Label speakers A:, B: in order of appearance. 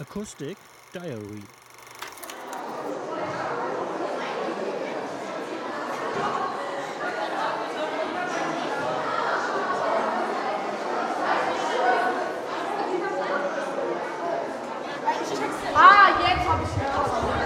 A: Acoustic Diary.
B: Ah, jetzt habe ich